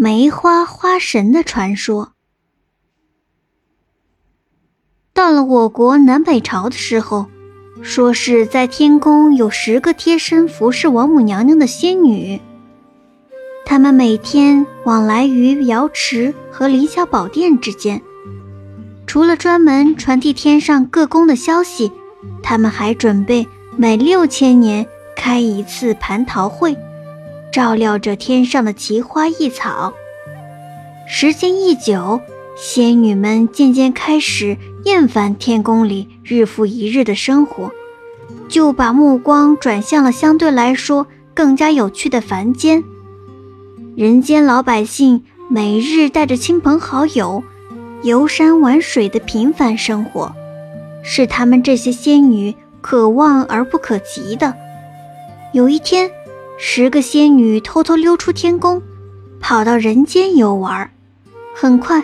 梅花花神的传说。到了我国南北朝的时候，说是在天宫有十个贴身服侍王母娘娘的仙女，她们每天往来于瑶池和凌霄宝殿之间，除了专门传递天上各宫的消息，她们还准备每六千年开一次蟠桃会。照料着天上的奇花异草，时间一久，仙女们渐渐开始厌烦天宫里日复一日的生活，就把目光转向了相对来说更加有趣的凡间。人间老百姓每日带着亲朋好友游山玩水的平凡生活，是他们这些仙女可望而不可及的。有一天。十个仙女偷偷溜出天宫，跑到人间游玩。很快，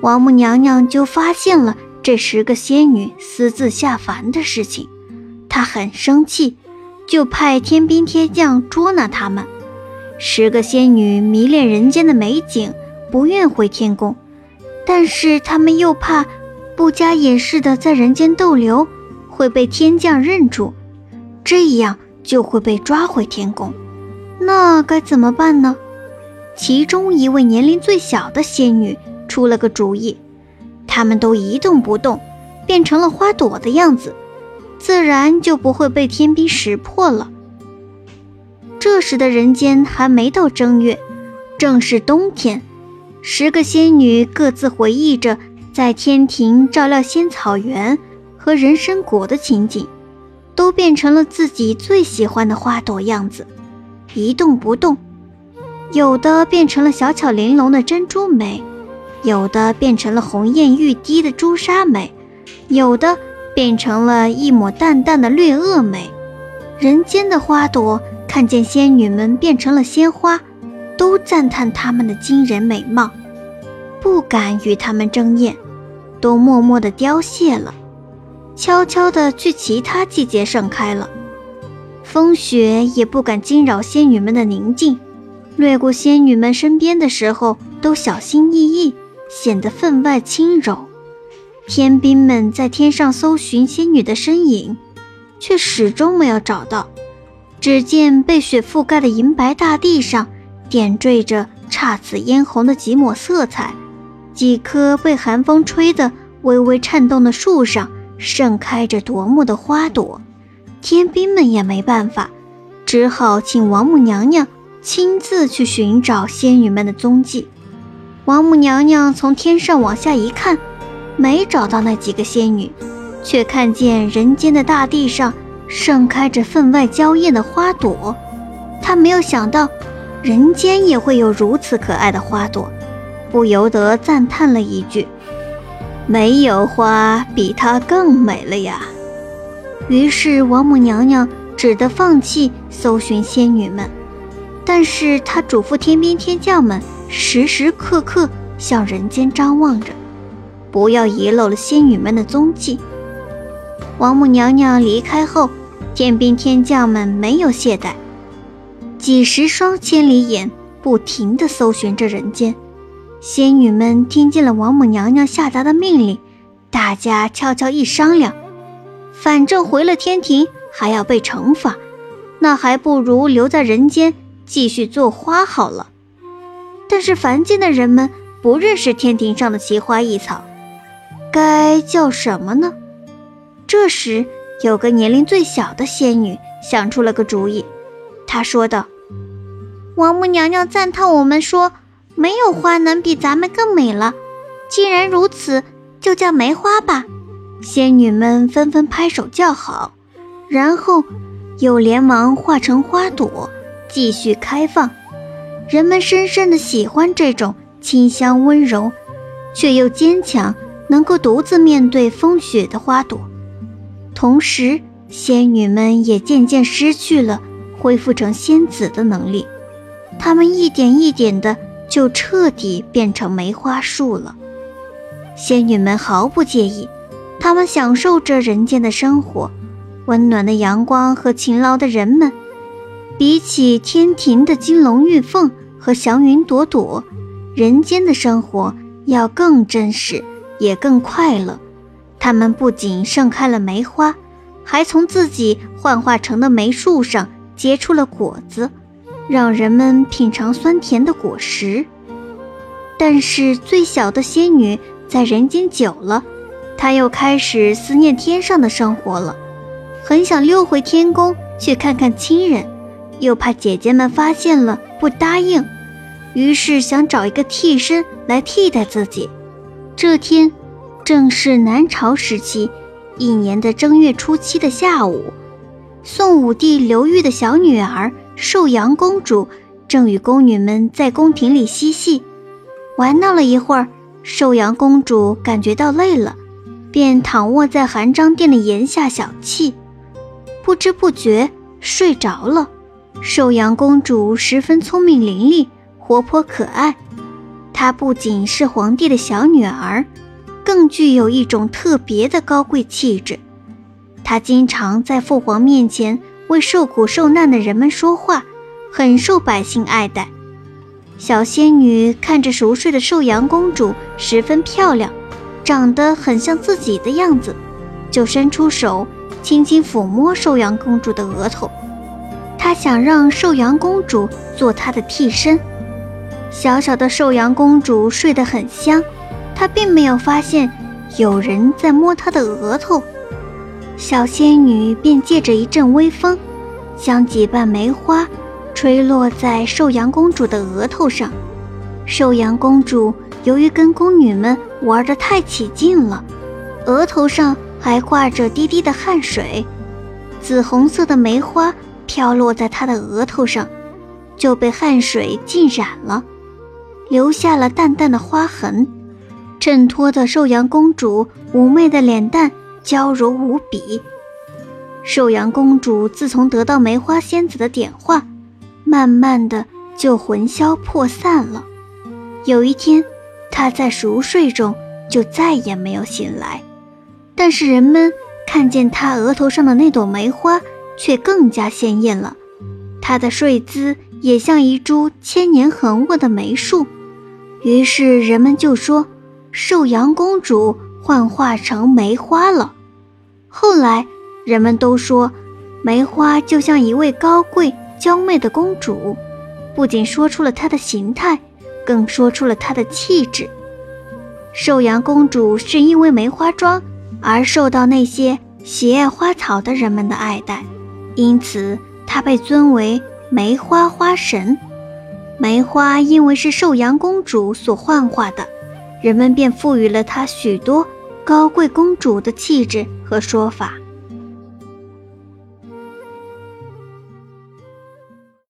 王母娘娘就发现了这十个仙女私自下凡的事情。她很生气，就派天兵天将捉拿他们。十个仙女迷恋人间的美景，不愿回天宫，但是他们又怕不加掩饰的在人间逗留会被天将认出，这样就会被抓回天宫。那该怎么办呢？其中一位年龄最小的仙女出了个主意，她们都一动不动，变成了花朵的样子，自然就不会被天兵识破了。这时的人间还没到正月，正是冬天，十个仙女各自回忆着在天庭照料仙草园和人参果的情景，都变成了自己最喜欢的花朵样子。一动不动，有的变成了小巧玲珑的珍珠美，有的变成了红艳欲滴的朱砂美，有的变成了一抹淡淡的绿萼美。人间的花朵看见仙女们变成了鲜花，都赞叹她们的惊人美貌，不敢与她们争艳，都默默地凋谢了，悄悄地去其他季节盛开了。风雪也不敢惊扰仙女们的宁静，掠过仙女们身边的时候都小心翼翼，显得分外轻柔。天兵们在天上搜寻仙女的身影，却始终没有找到。只见被雪覆盖的银白大地上，点缀着姹紫嫣红的几抹色彩；几棵被寒风吹得微微颤动的树上，盛开着夺目的花朵。天兵们也没办法，只好请王母娘娘亲自去寻找仙女们的踪迹。王母娘娘从天上往下一看，没找到那几个仙女，却看见人间的大地上盛开着分外娇艳的花朵。她没有想到，人间也会有如此可爱的花朵，不由得赞叹了一句：“没有花比它更美了呀。”于是王母娘娘只得放弃搜寻仙女们，但是她嘱咐天兵天将们时时刻刻向人间张望着，不要遗漏了仙女们的踪迹。王母娘娘离开后，天兵天将们没有懈怠，几十双千里眼不停地搜寻着人间。仙女们听见了王母娘娘下达的命令，大家悄悄一商量。反正回了天庭还要被惩罚，那还不如留在人间继续做花好了。但是凡间的人们不认识天庭上的奇花异草，该叫什么呢？这时，有个年龄最小的仙女想出了个主意。她说道：“王母娘娘赞叹我们说，没有花能比咱们更美了。既然如此，就叫梅花吧。”仙女们纷纷拍手叫好，然后又连忙化成花朵，继续开放。人们深深的喜欢这种清香温柔，却又坚强，能够独自面对风雪的花朵。同时，仙女们也渐渐失去了恢复成仙子的能力，她们一点一点的就彻底变成梅花树了。仙女们毫不介意。他们享受着人间的生活，温暖的阳光和勤劳的人们，比起天庭的金龙玉凤和祥云朵朵，人间的生活要更真实，也更快乐。他们不仅盛开了梅花，还从自己幻化成的梅树上结出了果子，让人们品尝酸甜的果实。但是最小的仙女在人间久了，他又开始思念天上的生活了，很想溜回天宫去看看亲人，又怕姐姐们发现了不答应，于是想找一个替身来替代自己。这天。正是南朝时期，一年的正月初七的下午，宋武帝刘裕的小女儿寿阳公主正与宫女们在宫廷里嬉戏，玩闹了一会儿，寿阳公主感觉到累了，便躺卧在含章殿的檐下小憩，不知不觉睡着了。寿阳公主十分聪明伶俐，活泼可爱，她不仅是皇帝的小女儿。更具有一种特别的高贵气质。她经常在父皇面前为受苦受难的人们说话，很受百姓爱戴。小仙女看着熟睡的寿阳公主，十分漂亮，长得很像自己的样子，就伸出手轻轻抚摸寿阳公主的额头。她想让寿阳公主做她的替身。小小的寿阳公主睡得很香。她并没有发现有人在摸她的额头，小仙女便借着一阵微风，将几瓣梅花吹落在寿阳公主的额头上。寿阳公主由于跟宫女们玩得太起劲了，额头上还挂着滴滴的汗水，紫红色的梅花飘落在她的额头上，就被汗水浸染了，留下了淡淡的花痕。衬托的寿阳公主妩媚的脸蛋娇柔无比。寿阳公主自从得到梅花仙子的点化，慢慢的就魂消魄散了。有一天，她在熟睡中就再也没有醒来。但是人们看见她额头上的那朵梅花，却更加鲜艳了。她的睡姿也像一株千年横卧的梅树。于是人们就说。寿阳公主幻化成梅花了。后来，人们都说，梅花就像一位高贵娇媚的公主，不仅说出了她的形态，更说出了她的气质。寿阳公主是因为梅花桩而受到那些喜爱花草的人们的爱戴，因此她被尊为梅花花神。梅花因为是寿阳公主所幻化的。人们便赋予了她许多高贵公主的气质和说法。